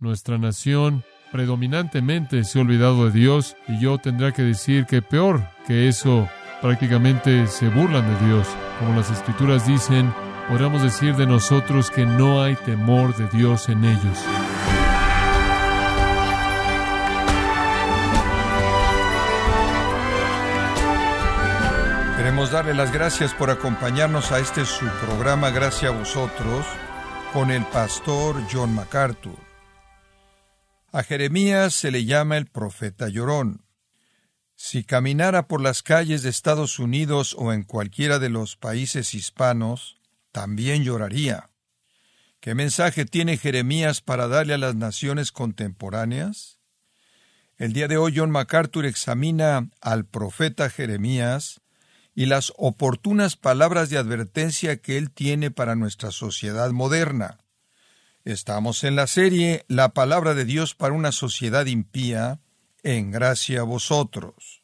Nuestra nación predominantemente se ha olvidado de Dios y yo tendré que decir que peor que eso, prácticamente se burlan de Dios. Como las escrituras dicen, podríamos decir de nosotros que no hay temor de Dios en ellos. Queremos darle las gracias por acompañarnos a este su programa Gracias a vosotros con el pastor John MacArthur. A Jeremías se le llama el profeta llorón. Si caminara por las calles de Estados Unidos o en cualquiera de los países hispanos, también lloraría. ¿Qué mensaje tiene Jeremías para darle a las naciones contemporáneas? El día de hoy John MacArthur examina al profeta Jeremías y las oportunas palabras de advertencia que él tiene para nuestra sociedad moderna. Estamos en la serie La palabra de Dios para una sociedad impía, en gracia a vosotros.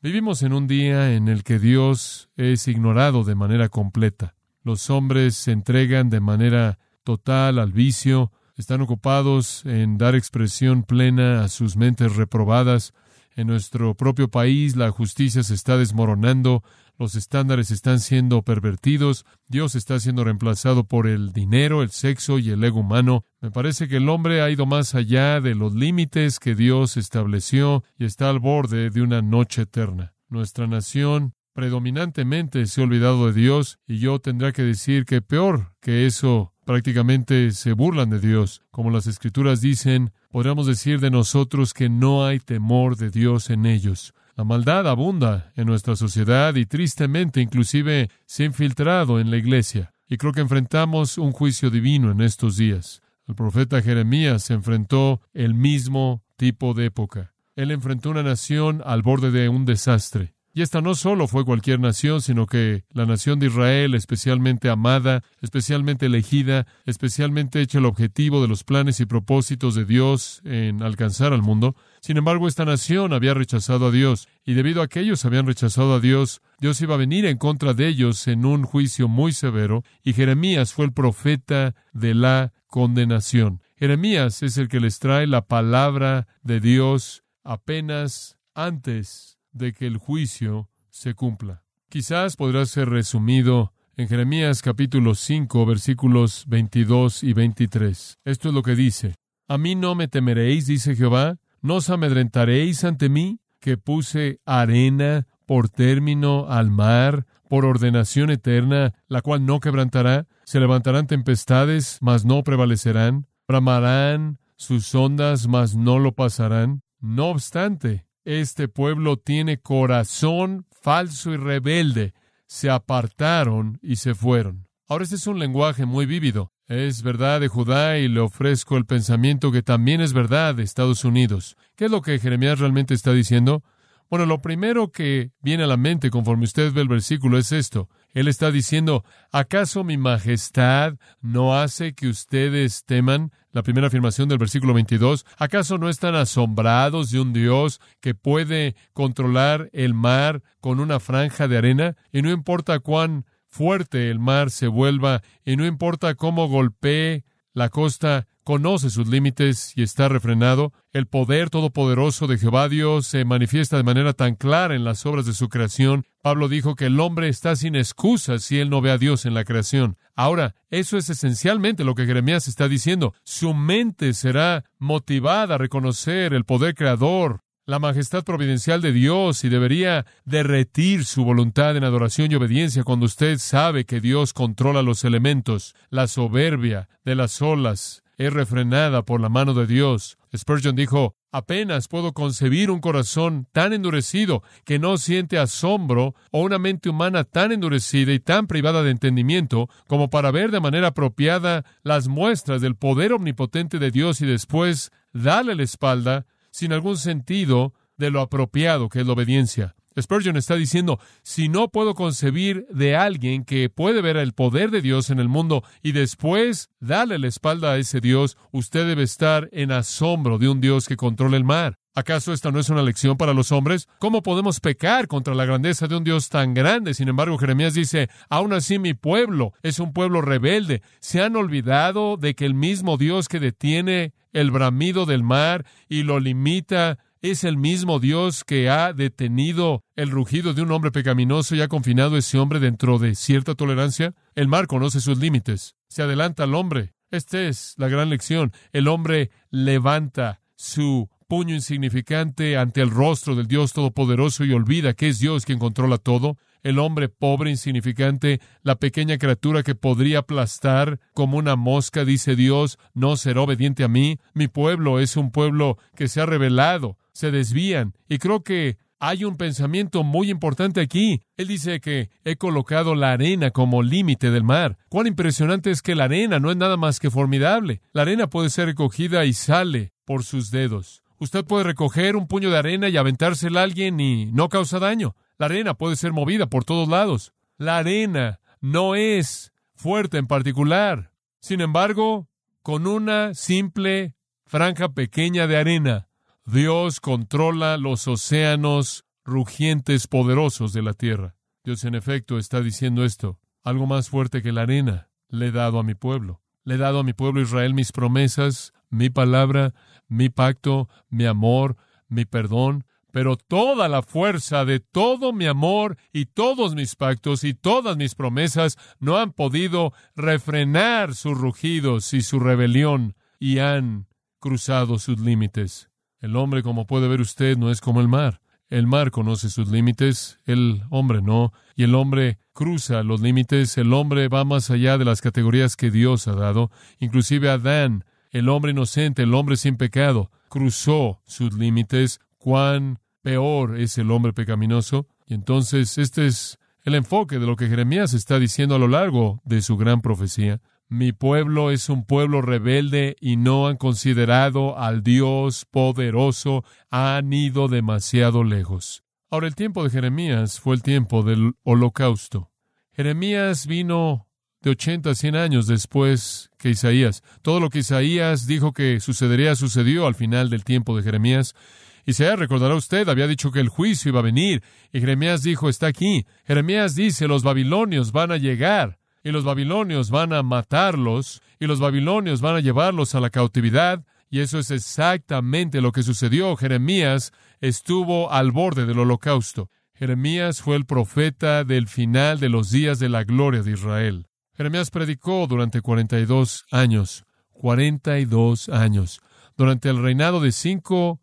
Vivimos en un día en el que Dios es ignorado de manera completa. Los hombres se entregan de manera total al vicio, están ocupados en dar expresión plena a sus mentes reprobadas. En nuestro propio país la justicia se está desmoronando, los estándares están siendo pervertidos, Dios está siendo reemplazado por el dinero, el sexo y el ego humano. Me parece que el hombre ha ido más allá de los límites que Dios estableció y está al borde de una noche eterna. Nuestra nación predominantemente se ha olvidado de Dios y yo tendré que decir que peor que eso prácticamente se burlan de Dios. Como las escrituras dicen, podríamos decir de nosotros que no hay temor de Dios en ellos. La maldad abunda en nuestra sociedad y tristemente inclusive se ha infiltrado en la iglesia. Y creo que enfrentamos un juicio divino en estos días. El profeta Jeremías se enfrentó el mismo tipo de época. Él enfrentó una nación al borde de un desastre. Y esta no solo fue cualquier nación, sino que la nación de Israel, especialmente amada, especialmente elegida, especialmente hecha el objetivo de los planes y propósitos de Dios en alcanzar al mundo. Sin embargo, esta nación había rechazado a Dios, y debido a que ellos habían rechazado a Dios, Dios iba a venir en contra de ellos en un juicio muy severo, y Jeremías fue el profeta de la condenación. Jeremías es el que les trae la palabra de Dios apenas antes de que el juicio se cumpla. Quizás podrá ser resumido en Jeremías capítulo 5 versículos 22 y 23. Esto es lo que dice. A mí no me temeréis, dice Jehová, no os amedrentaréis ante mí, que puse arena por término al mar, por ordenación eterna, la cual no quebrantará, se levantarán tempestades, mas no prevalecerán, bramarán sus ondas, mas no lo pasarán. No obstante, este pueblo tiene corazón falso y rebelde. Se apartaron y se fueron. Ahora este es un lenguaje muy vívido. Es verdad de Judá y le ofrezco el pensamiento que también es verdad de Estados Unidos. ¿Qué es lo que Jeremías realmente está diciendo? Bueno, lo primero que viene a la mente conforme usted ve el versículo es esto. Él está diciendo, ¿acaso mi majestad no hace que ustedes teman? La primera afirmación del versículo 22, ¿acaso no están asombrados de un Dios que puede controlar el mar con una franja de arena? Y no importa cuán fuerte el mar se vuelva, y no importa cómo golpee la costa, conoce sus límites y está refrenado. El poder todopoderoso de Jehová Dios se manifiesta de manera tan clara en las obras de su creación. Pablo dijo que el hombre está sin excusa si él no ve a Dios en la creación. Ahora, eso es esencialmente lo que Jeremías está diciendo. Su mente será motivada a reconocer el poder creador, la majestad providencial de Dios y debería derretir su voluntad en adoración y obediencia cuando usted sabe que Dios controla los elementos, la soberbia de las olas, es refrenada por la mano de Dios. Spurgeon dijo, apenas puedo concebir un corazón tan endurecido que no siente asombro o una mente humana tan endurecida y tan privada de entendimiento como para ver de manera apropiada las muestras del poder omnipotente de Dios y después darle la espalda sin algún sentido de lo apropiado que es la obediencia. Spurgeon está diciendo, si no puedo concebir de alguien que puede ver el poder de Dios en el mundo y después darle la espalda a ese Dios, usted debe estar en asombro de un Dios que controla el mar. ¿Acaso esta no es una lección para los hombres? ¿Cómo podemos pecar contra la grandeza de un Dios tan grande? Sin embargo, Jeremías dice, aún así mi pueblo es un pueblo rebelde. Se han olvidado de que el mismo Dios que detiene el bramido del mar y lo limita es el mismo Dios que ha detenido el rugido de un hombre pecaminoso y ha confinado a ese hombre dentro de cierta tolerancia. El mar conoce sus límites. Se adelanta al hombre. Esta es la gran lección. El hombre levanta su puño insignificante ante el rostro del Dios Todopoderoso y olvida que es Dios quien controla todo. El hombre pobre, insignificante, la pequeña criatura que podría aplastar como una mosca, dice Dios, no será obediente a mí. Mi pueblo es un pueblo que se ha revelado, se desvían. Y creo que hay un pensamiento muy importante aquí. Él dice que he colocado la arena como límite del mar. Cuán impresionante es que la arena no es nada más que formidable. La arena puede ser recogida y sale por sus dedos. Usted puede recoger un puño de arena y aventársela a alguien y no causa daño. La arena puede ser movida por todos lados. La arena no es fuerte en particular. Sin embargo, con una simple franja pequeña de arena, Dios controla los océanos rugientes poderosos de la tierra. Dios en efecto está diciendo esto. Algo más fuerte que la arena le he dado a mi pueblo. Le he dado a mi pueblo Israel mis promesas, mi palabra, mi pacto, mi amor, mi perdón, pero toda la fuerza de todo mi amor y todos mis pactos y todas mis promesas no han podido refrenar sus rugidos y su rebelión y han cruzado sus límites. El hombre, como puede ver usted, no es como el mar. El mar conoce sus límites, el hombre no, y el hombre cruza los límites, el hombre va más allá de las categorías que Dios ha dado, inclusive Adán el hombre inocente, el hombre sin pecado, cruzó sus límites, cuán peor es el hombre pecaminoso. Y entonces este es el enfoque de lo que Jeremías está diciendo a lo largo de su gran profecía. Mi pueblo es un pueblo rebelde y no han considerado al Dios poderoso, han ido demasiado lejos. Ahora el tiempo de Jeremías fue el tiempo del holocausto. Jeremías vino de 80 a 100 años después que Isaías. Todo lo que Isaías dijo que sucedería sucedió al final del tiempo de Jeremías. Isaías, recordará usted, había dicho que el juicio iba a venir, y Jeremías dijo, está aquí. Jeremías dice, los babilonios van a llegar, y los babilonios van a matarlos, y los babilonios van a llevarlos a la cautividad, y eso es exactamente lo que sucedió. Jeremías estuvo al borde del holocausto. Jeremías fue el profeta del final de los días de la gloria de Israel. Jeremías predicó durante 42 años, 42 años. Durante el reinado de cinco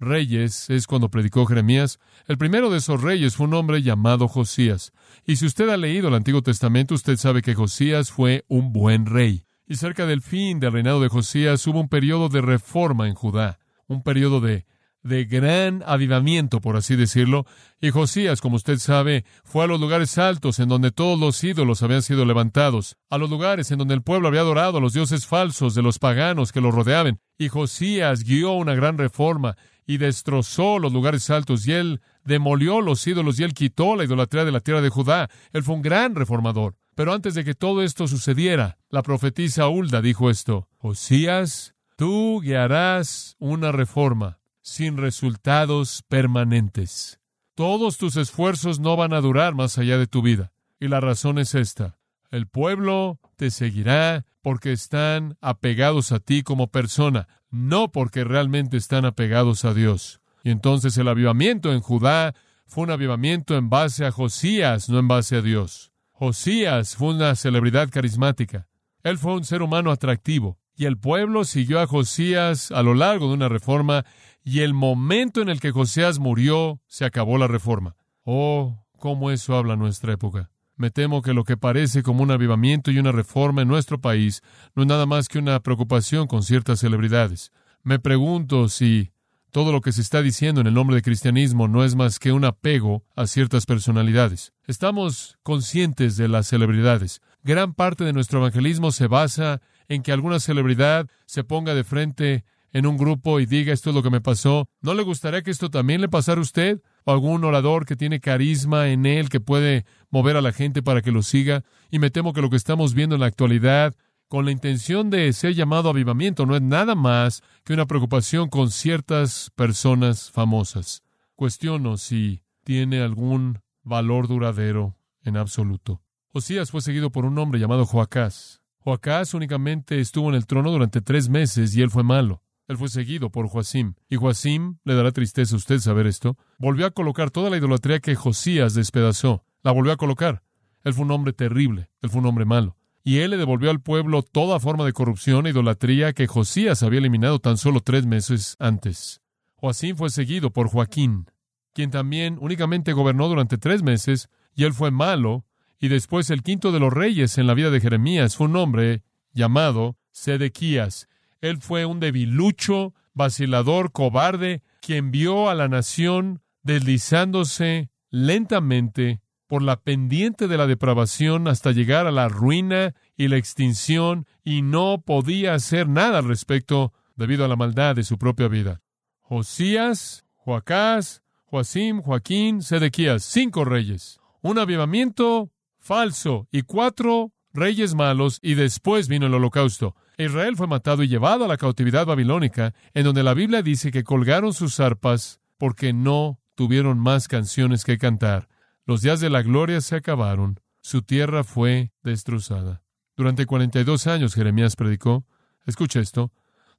reyes es cuando predicó Jeremías. El primero de esos reyes fue un hombre llamado Josías. Y si usted ha leído el Antiguo Testamento, usted sabe que Josías fue un buen rey. Y cerca del fin del reinado de Josías hubo un periodo de reforma en Judá, un periodo de de gran avivamiento, por así decirlo, y Josías, como usted sabe, fue a los lugares altos en donde todos los ídolos habían sido levantados, a los lugares en donde el pueblo había adorado a los dioses falsos de los paganos que lo rodeaban, y Josías guió una gran reforma y destrozó los lugares altos, y él demolió los ídolos y él quitó la idolatría de la tierra de Judá. Él fue un gran reformador. Pero antes de que todo esto sucediera, la profetisa Hulda dijo esto, Josías, tú guiarás una reforma sin resultados permanentes. Todos tus esfuerzos no van a durar más allá de tu vida. Y la razón es esta. El pueblo te seguirá porque están apegados a ti como persona, no porque realmente están apegados a Dios. Y entonces el avivamiento en Judá fue un avivamiento en base a Josías, no en base a Dios. Josías fue una celebridad carismática. Él fue un ser humano atractivo. Y el pueblo siguió a Josías a lo largo de una reforma y el momento en el que Josías murió, se acabó la reforma. Oh, cómo eso habla nuestra época. Me temo que lo que parece como un avivamiento y una reforma en nuestro país no es nada más que una preocupación con ciertas celebridades. Me pregunto si todo lo que se está diciendo en el nombre de cristianismo no es más que un apego a ciertas personalidades. Estamos conscientes de las celebridades. Gran parte de nuestro evangelismo se basa en que alguna celebridad se ponga de frente en un grupo y diga esto es lo que me pasó, ¿no le gustaría que esto también le pasara a usted? ¿O algún orador que tiene carisma en él que puede mover a la gente para que lo siga? Y me temo que lo que estamos viendo en la actualidad con la intención de ser llamado avivamiento no es nada más que una preocupación con ciertas personas famosas. Cuestiono si tiene algún valor duradero en absoluto. Osías fue seguido por un hombre llamado Joacás. Joacás únicamente estuvo en el trono durante tres meses y él fue malo. Él fue seguido por Joacim. Y Joacim, le dará tristeza a usted saber esto, volvió a colocar toda la idolatría que Josías despedazó. La volvió a colocar. Él fue un hombre terrible. Él fue un hombre malo y él le devolvió al pueblo toda forma de corrupción e idolatría que Josías había eliminado tan solo tres meses antes. Joacín fue seguido por Joaquín, quien también únicamente gobernó durante tres meses, y él fue malo, y después el quinto de los reyes en la vida de Jeremías fue un hombre llamado Sedequías. Él fue un debilucho, vacilador, cobarde, quien vio a la nación deslizándose lentamente por la pendiente de la depravación hasta llegar a la ruina y la extinción y no podía hacer nada al respecto debido a la maldad de su propia vida. Josías, Joacás, Joacim, Joaquín, Sedequías, cinco reyes, un avivamiento falso y cuatro reyes malos y después vino el holocausto. Israel fue matado y llevado a la cautividad babilónica, en donde la Biblia dice que colgaron sus arpas porque no tuvieron más canciones que cantar. Los días de la gloria se acabaron, su tierra fue destrozada. Durante 42 años Jeremías predicó. Escucha esto.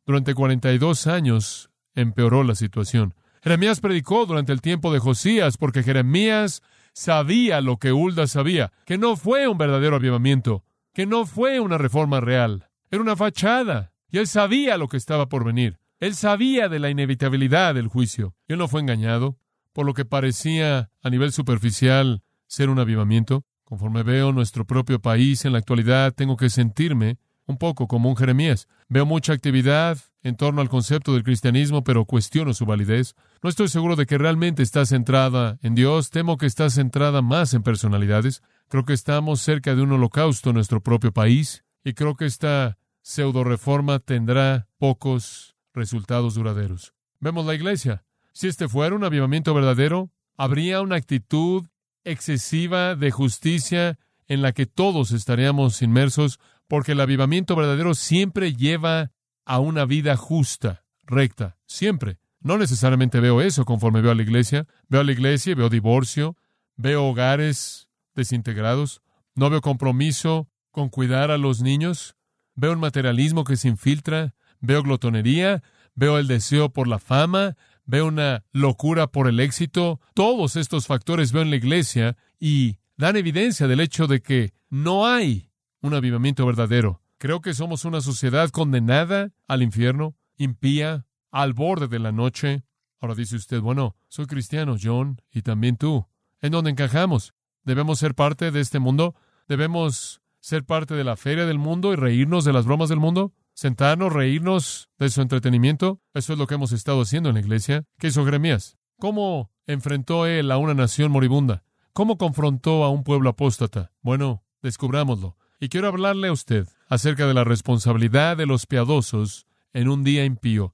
Durante 42 años empeoró la situación. Jeremías predicó durante el tiempo de Josías porque Jeremías sabía lo que Hulda sabía, que no fue un verdadero avivamiento, que no fue una reforma real, era una fachada, y él sabía lo que estaba por venir. Él sabía de la inevitabilidad del juicio. Él no fue engañado por lo que parecía a nivel superficial ser un avivamiento. Conforme veo nuestro propio país en la actualidad, tengo que sentirme un poco como un Jeremías. Veo mucha actividad en torno al concepto del cristianismo, pero cuestiono su validez. No estoy seguro de que realmente está centrada en Dios, temo que está centrada más en personalidades. Creo que estamos cerca de un holocausto en nuestro propio país y creo que esta pseudo reforma tendrá pocos resultados duraderos. Vemos la iglesia. Si este fuera un avivamiento verdadero, habría una actitud excesiva de justicia en la que todos estaríamos inmersos, porque el avivamiento verdadero siempre lleva a una vida justa, recta, siempre. No necesariamente veo eso conforme veo a la iglesia. Veo a la iglesia y veo divorcio, veo hogares desintegrados, no veo compromiso con cuidar a los niños, veo un materialismo que se infiltra, veo glotonería, veo el deseo por la fama, veo una locura por el éxito. Todos estos factores veo en la iglesia y dan evidencia del hecho de que no hay un avivamiento verdadero. Creo que somos una sociedad condenada al infierno, impía, al borde de la noche. Ahora dice usted, bueno, soy cristiano, John, y también tú. ¿En dónde encajamos? ¿Debemos ser parte de este mundo? ¿Debemos ser parte de la feria del mundo y reírnos de las bromas del mundo? sentarnos, reírnos de su entretenimiento. Eso es lo que hemos estado haciendo en la iglesia. ¿Qué hizo Jeremías? ¿Cómo enfrentó él a una nación moribunda? ¿Cómo confrontó a un pueblo apóstata? Bueno, descubrámoslo. Y quiero hablarle a usted acerca de la responsabilidad de los piadosos en un día impío.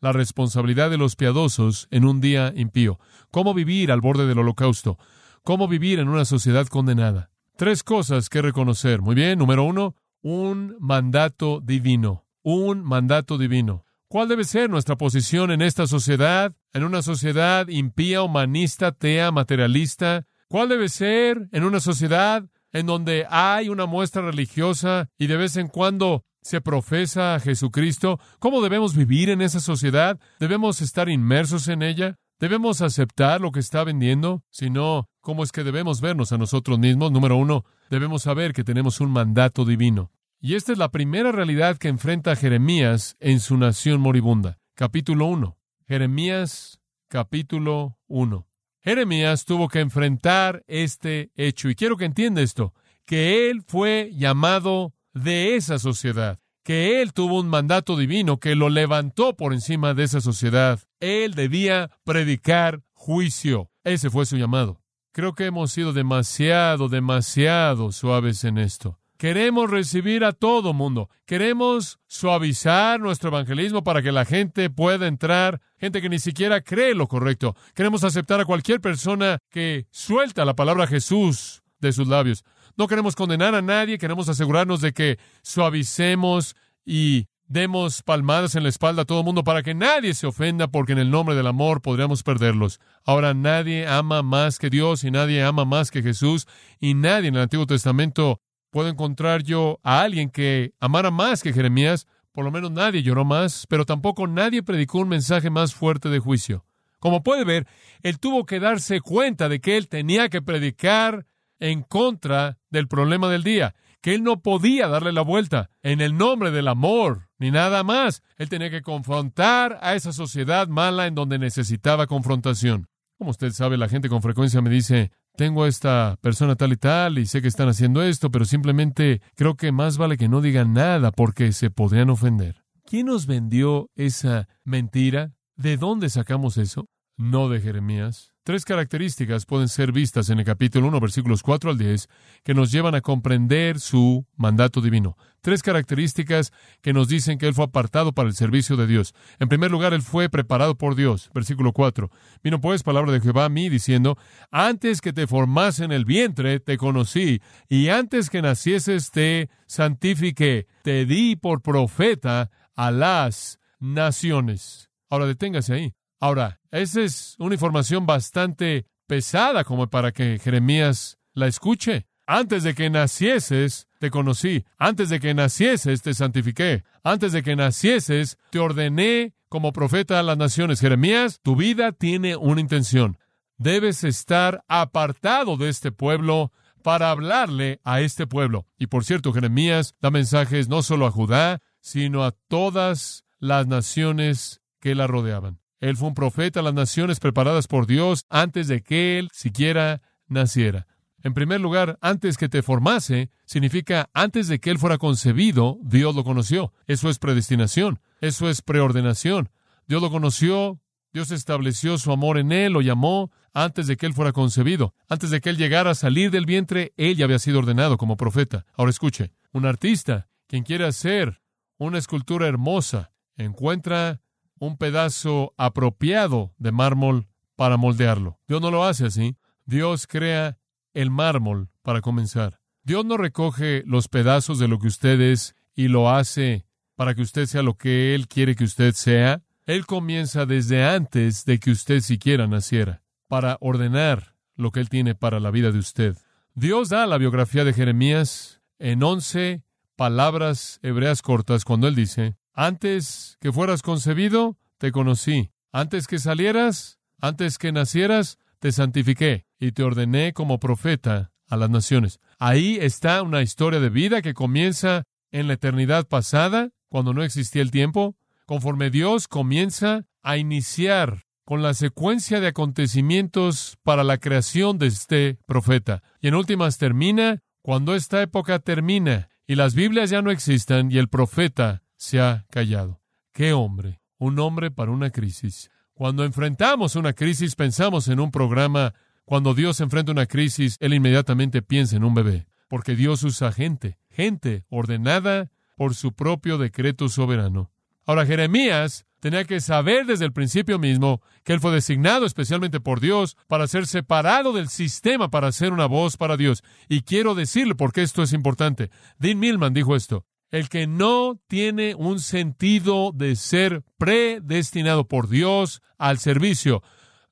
La responsabilidad de los piadosos en un día impío. Cómo vivir al borde del holocausto. Cómo vivir en una sociedad condenada. Tres cosas que reconocer. Muy bien. Número uno, un mandato divino, un mandato divino. ¿Cuál debe ser nuestra posición en esta sociedad, en una sociedad impía, humanista, atea, materialista? ¿Cuál debe ser en una sociedad en donde hay una muestra religiosa y de vez en cuando se profesa a Jesucristo? ¿Cómo debemos vivir en esa sociedad? ¿Debemos estar inmersos en ella? ¿Debemos aceptar lo que está vendiendo? Si no, ¿cómo es que debemos vernos a nosotros mismos? Número uno, debemos saber que tenemos un mandato divino. Y esta es la primera realidad que enfrenta Jeremías en su nación moribunda. Capítulo 1. Jeremías capítulo 1. Jeremías tuvo que enfrentar este hecho. Y quiero que entienda esto, que él fue llamado de esa sociedad, que él tuvo un mandato divino que lo levantó por encima de esa sociedad. Él debía predicar juicio. Ese fue su llamado. Creo que hemos sido demasiado, demasiado suaves en esto. Queremos recibir a todo mundo. Queremos suavizar nuestro evangelismo para que la gente pueda entrar, gente que ni siquiera cree lo correcto. Queremos aceptar a cualquier persona que suelta la palabra Jesús de sus labios. No queremos condenar a nadie, queremos asegurarnos de que suavicemos y demos palmadas en la espalda a todo el mundo para que nadie se ofenda, porque en el nombre del amor podríamos perderlos. Ahora nadie ama más que Dios y nadie ama más que Jesús y nadie en el Antiguo Testamento puedo encontrar yo a alguien que amara más que Jeremías, por lo menos nadie lloró más, pero tampoco nadie predicó un mensaje más fuerte de juicio. Como puede ver, él tuvo que darse cuenta de que él tenía que predicar en contra del problema del día, que él no podía darle la vuelta en el nombre del amor, ni nada más. Él tenía que confrontar a esa sociedad mala en donde necesitaba confrontación. Como usted sabe, la gente con frecuencia me dice, tengo a esta persona tal y tal y sé que están haciendo esto, pero simplemente creo que más vale que no digan nada porque se podrían ofender. ¿Quién nos vendió esa mentira? ¿De dónde sacamos eso? No de Jeremías. Tres características pueden ser vistas en el capítulo 1, versículos 4 al 10, que nos llevan a comprender su mandato divino. Tres características que nos dicen que Él fue apartado para el servicio de Dios. En primer lugar, Él fue preparado por Dios. Versículo 4. Vino pues palabra de Jehová a mí diciendo, antes que te formase en el vientre, te conocí, y antes que nacieses, te santifiqué, te di por profeta a las naciones. Ahora deténgase ahí. Ahora, esa es una información bastante pesada como para que Jeremías la escuche. Antes de que nacieses, te conocí. Antes de que nacieses, te santifiqué. Antes de que nacieses, te ordené como profeta a las naciones. Jeremías, tu vida tiene una intención. Debes estar apartado de este pueblo para hablarle a este pueblo. Y por cierto, Jeremías da mensajes no solo a Judá, sino a todas las naciones que la rodeaban. Él fue un profeta a las naciones preparadas por Dios antes de que él siquiera naciera. En primer lugar, antes que te formase, significa antes de que él fuera concebido, Dios lo conoció. Eso es predestinación, eso es preordenación. Dios lo conoció, Dios estableció su amor en él, lo llamó antes de que él fuera concebido. Antes de que él llegara a salir del vientre, él ya había sido ordenado como profeta. Ahora escuche, un artista, quien quiere hacer una escultura hermosa, encuentra un pedazo apropiado de mármol para moldearlo. Dios no lo hace así. Dios crea el mármol para comenzar. Dios no recoge los pedazos de lo que usted es y lo hace para que usted sea lo que Él quiere que usted sea. Él comienza desde antes de que usted siquiera naciera, para ordenar lo que Él tiene para la vida de usted. Dios da la biografía de Jeremías en once palabras hebreas cortas cuando Él dice, antes que fueras concebido, te conocí. Antes que salieras, antes que nacieras, te santifiqué y te ordené como profeta a las naciones. Ahí está una historia de vida que comienza en la eternidad pasada, cuando no existía el tiempo, conforme Dios comienza a iniciar con la secuencia de acontecimientos para la creación de este profeta. Y en últimas termina cuando esta época termina y las Biblias ya no existan y el profeta se ha callado. ¡Qué hombre! Un hombre para una crisis. Cuando enfrentamos una crisis pensamos en un programa. Cuando Dios enfrenta una crisis, Él inmediatamente piensa en un bebé. Porque Dios usa gente, gente ordenada por su propio decreto soberano. Ahora Jeremías tenía que saber desde el principio mismo que él fue designado especialmente por Dios para ser separado del sistema para ser una voz para Dios. Y quiero decirle por qué esto es importante. Dean Millman dijo esto el que no tiene un sentido de ser predestinado por Dios al servicio,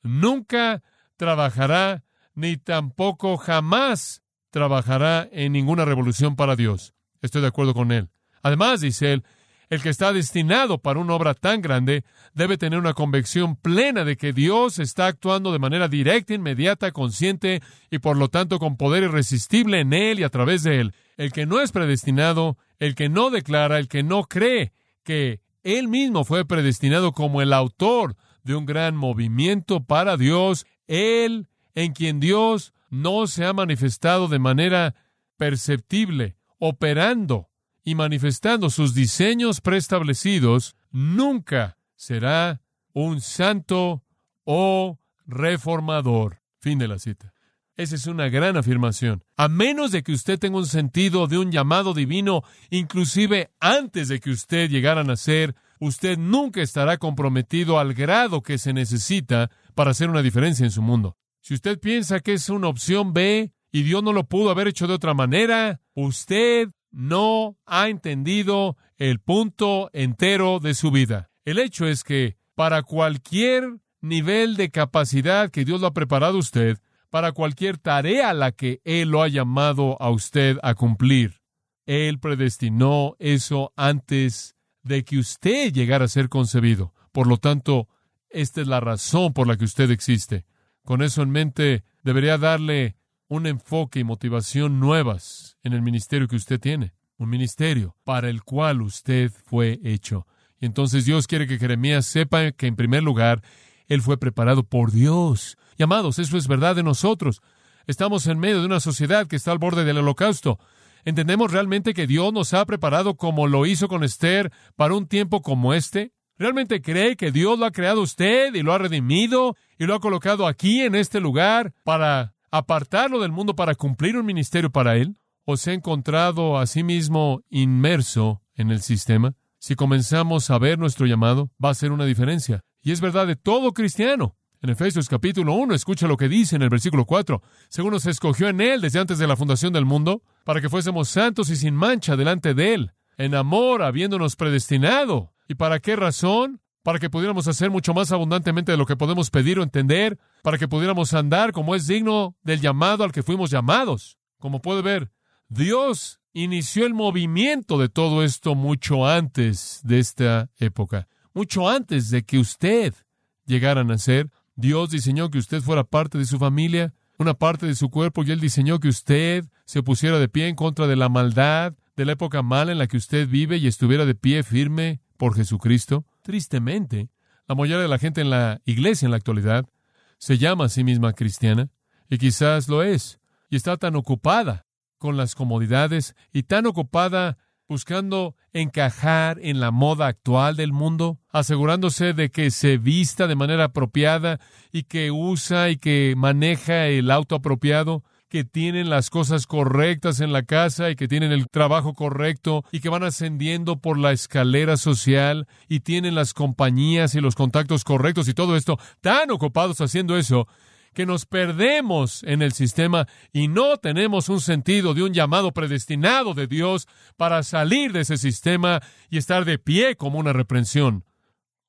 nunca trabajará ni tampoco jamás trabajará en ninguna revolución para Dios. Estoy de acuerdo con él. Además, dice él, el que está destinado para una obra tan grande debe tener una convicción plena de que Dios está actuando de manera directa, inmediata, consciente y por lo tanto con poder irresistible en él y a través de él. El que no es predestinado el que no declara, el que no cree que él mismo fue predestinado como el autor de un gran movimiento para Dios, él en quien Dios no se ha manifestado de manera perceptible, operando y manifestando sus diseños preestablecidos, nunca será un santo o reformador. Fin de la cita. Esa es una gran afirmación. A menos de que usted tenga un sentido de un llamado divino, inclusive antes de que usted llegara a nacer, usted nunca estará comprometido al grado que se necesita para hacer una diferencia en su mundo. Si usted piensa que es una opción B y Dios no lo pudo haber hecho de otra manera, usted no ha entendido el punto entero de su vida. El hecho es que para cualquier nivel de capacidad que Dios lo ha preparado a usted, para cualquier tarea a la que Él lo ha llamado a usted a cumplir, Él predestinó eso antes de que usted llegara a ser concebido. Por lo tanto, esta es la razón por la que usted existe. Con eso en mente, debería darle un enfoque y motivación nuevas en el ministerio que usted tiene. Un ministerio para el cual usted fue hecho. Y entonces Dios quiere que Jeremías sepa que en primer lugar, él fue preparado por Dios. Y amados, eso es verdad de nosotros. Estamos en medio de una sociedad que está al borde del holocausto. ¿Entendemos realmente que Dios nos ha preparado como lo hizo con Esther para un tiempo como este? ¿Realmente cree que Dios lo ha creado usted y lo ha redimido y lo ha colocado aquí en este lugar para apartarlo del mundo para cumplir un ministerio para él? ¿O se ha encontrado a sí mismo inmerso en el sistema? Si comenzamos a ver nuestro llamado, va a ser una diferencia. Y es verdad de todo cristiano. En Efesios capítulo 1, escucha lo que dice en el versículo 4. Según nos escogió en Él desde antes de la fundación del mundo, para que fuésemos santos y sin mancha delante de Él, en amor, habiéndonos predestinado. ¿Y para qué razón? Para que pudiéramos hacer mucho más abundantemente de lo que podemos pedir o entender, para que pudiéramos andar como es digno del llamado al que fuimos llamados. Como puede ver, Dios inició el movimiento de todo esto mucho antes de esta época, mucho antes de que usted llegara a nacer. Dios diseñó que usted fuera parte de su familia, una parte de su cuerpo, y Él diseñó que usted se pusiera de pie en contra de la maldad, de la época mala en la que usted vive y estuviera de pie firme por Jesucristo. Tristemente, la mayoría de la gente en la iglesia en la actualidad se llama a sí misma cristiana, y quizás lo es, y está tan ocupada con las comodidades y tan ocupada buscando encajar en la moda actual del mundo, asegurándose de que se vista de manera apropiada y que usa y que maneja el auto apropiado, que tienen las cosas correctas en la casa y que tienen el trabajo correcto y que van ascendiendo por la escalera social y tienen las compañías y los contactos correctos y todo esto, tan ocupados haciendo eso, que nos perdemos en el sistema y no tenemos un sentido de un llamado predestinado de Dios para salir de ese sistema y estar de pie como una reprensión.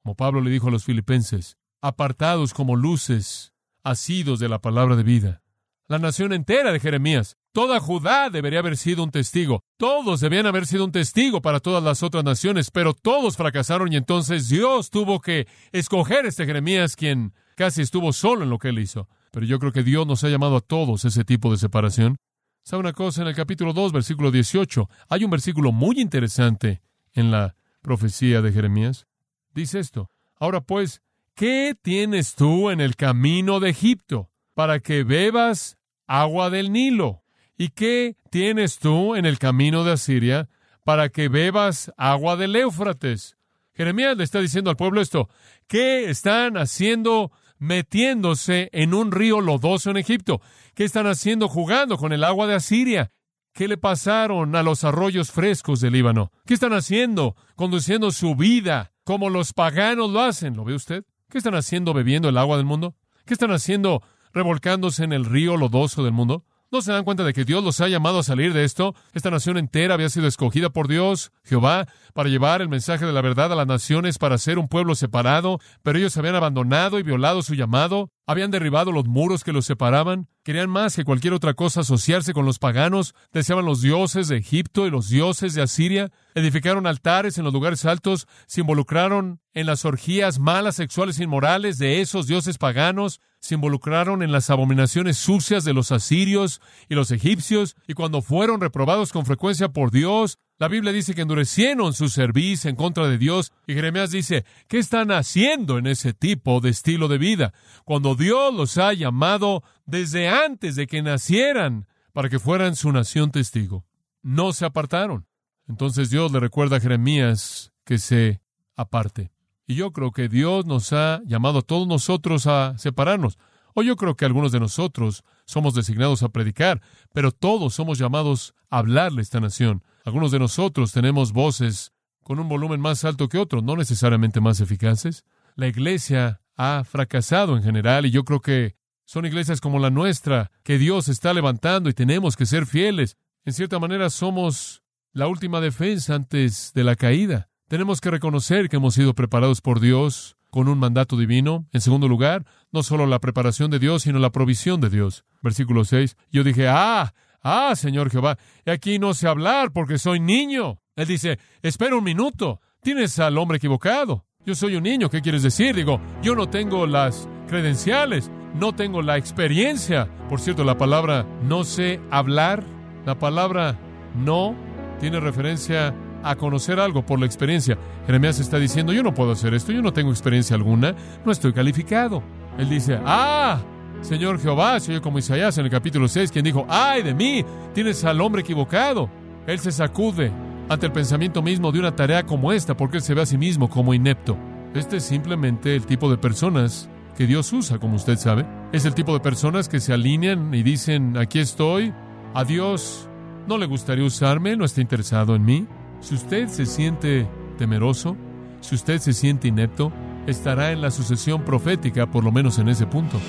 Como Pablo le dijo a los filipenses, apartados como luces, asidos de la palabra de vida. La nación entera de Jeremías, toda Judá debería haber sido un testigo. Todos debían haber sido un testigo para todas las otras naciones, pero todos fracasaron y entonces Dios tuvo que escoger a este Jeremías quien casi estuvo solo en lo que él hizo. Pero yo creo que Dios nos ha llamado a todos ese tipo de separación. ¿Sabe una cosa? En el capítulo 2, versículo 18, hay un versículo muy interesante en la profecía de Jeremías. Dice esto, ahora pues, ¿qué tienes tú en el camino de Egipto para que bebas agua del Nilo? ¿Y qué tienes tú en el camino de Asiria para que bebas agua del Éufrates? Jeremías le está diciendo al pueblo esto, ¿qué están haciendo metiéndose en un río lodoso en Egipto? ¿Qué están haciendo jugando con el agua de Asiria? ¿Qué le pasaron a los arroyos frescos del Líbano? ¿Qué están haciendo conduciendo su vida como los paganos lo hacen? ¿Lo ve usted? ¿Qué están haciendo bebiendo el agua del mundo? ¿Qué están haciendo revolcándose en el río lodoso del mundo? ¿No se dan cuenta de que Dios los ha llamado a salir de esto? Esta nación entera había sido escogida por Dios, Jehová, para llevar el mensaje de la verdad a las naciones, para ser un pueblo separado, pero ellos habían abandonado y violado su llamado, habían derribado los muros que los separaban, querían más que cualquier otra cosa asociarse con los paganos, deseaban los dioses de Egipto y los dioses de Asiria, edificaron altares en los lugares altos, se involucraron en las orgías malas sexuales e inmorales de esos dioses paganos, se involucraron en las abominaciones sucias de los asirios y los egipcios, y cuando fueron reprobados con frecuencia por Dios, la Biblia dice que endurecieron su servicio en contra de Dios, y Jeremías dice, ¿qué están haciendo en ese tipo de estilo de vida? Cuando Dios los ha llamado desde antes de que nacieran para que fueran su nación testigo. No se apartaron. Entonces Dios le recuerda a Jeremías que se aparte. Y yo creo que Dios nos ha llamado a todos nosotros a separarnos. O yo creo que algunos de nosotros somos designados a predicar, pero todos somos llamados a hablarle a esta nación. Algunos de nosotros tenemos voces con un volumen más alto que otros, no necesariamente más eficaces. La iglesia ha fracasado en general y yo creo que Son iglesias como la nuestra, que Dios está levantando y tenemos que ser fieles. En cierta manera somos la última defensa antes de la caída. Tenemos que reconocer que hemos sido preparados por Dios con un mandato divino. En segundo lugar, no solo la preparación de Dios, sino la provisión de Dios. Versículo 6. Yo dije, ah, ah, Señor Jehová, aquí no sé hablar porque soy niño. Él dice, espera un minuto, tienes al hombre equivocado. Yo soy un niño, ¿qué quieres decir? Digo, yo no tengo las credenciales, no tengo la experiencia. Por cierto, la palabra no sé hablar, la palabra no tiene referencia a conocer algo por la experiencia. Jeremías está diciendo, yo no puedo hacer esto, yo no tengo experiencia alguna, no estoy calificado. Él dice, ah, Señor Jehová, se oye como Isaías en el capítulo 6, quien dijo, ay de mí, tienes al hombre equivocado. Él se sacude ante el pensamiento mismo de una tarea como esta, porque él se ve a sí mismo como inepto. Este es simplemente el tipo de personas que Dios usa, como usted sabe. Es el tipo de personas que se alinean y dicen, aquí estoy, a Dios no le gustaría usarme, no está interesado en mí. Si usted se siente temeroso, si usted se siente inepto, estará en la sucesión profética, por lo menos en ese punto.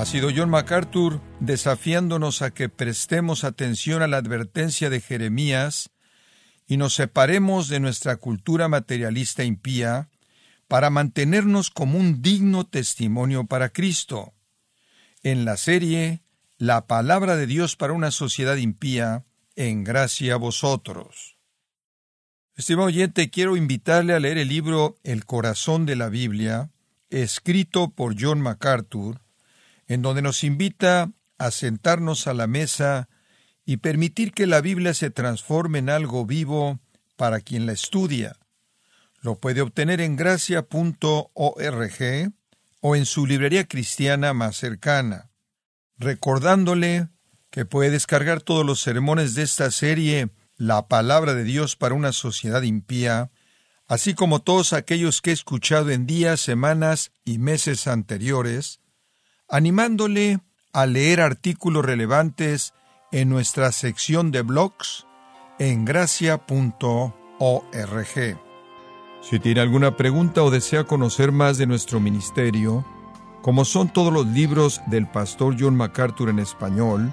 Ha sido John MacArthur desafiándonos a que prestemos atención a la advertencia de Jeremías y nos separemos de nuestra cultura materialista impía para mantenernos como un digno testimonio para Cristo. En la serie La palabra de Dios para una sociedad impía, en gracia a vosotros. Estimado oyente, quiero invitarle a leer el libro El corazón de la Biblia, escrito por John MacArthur, en donde nos invita a sentarnos a la mesa y permitir que la Biblia se transforme en algo vivo para quien la estudia. Lo puede obtener en gracia.org o en su librería cristiana más cercana, recordándole que puede descargar todos los sermones de esta serie La palabra de Dios para una sociedad impía, así como todos aquellos que he escuchado en días, semanas y meses anteriores, animándole a leer artículos relevantes en nuestra sección de blogs en gracia.org. Si tiene alguna pregunta o desea conocer más de nuestro ministerio, como son todos los libros del pastor John MacArthur en español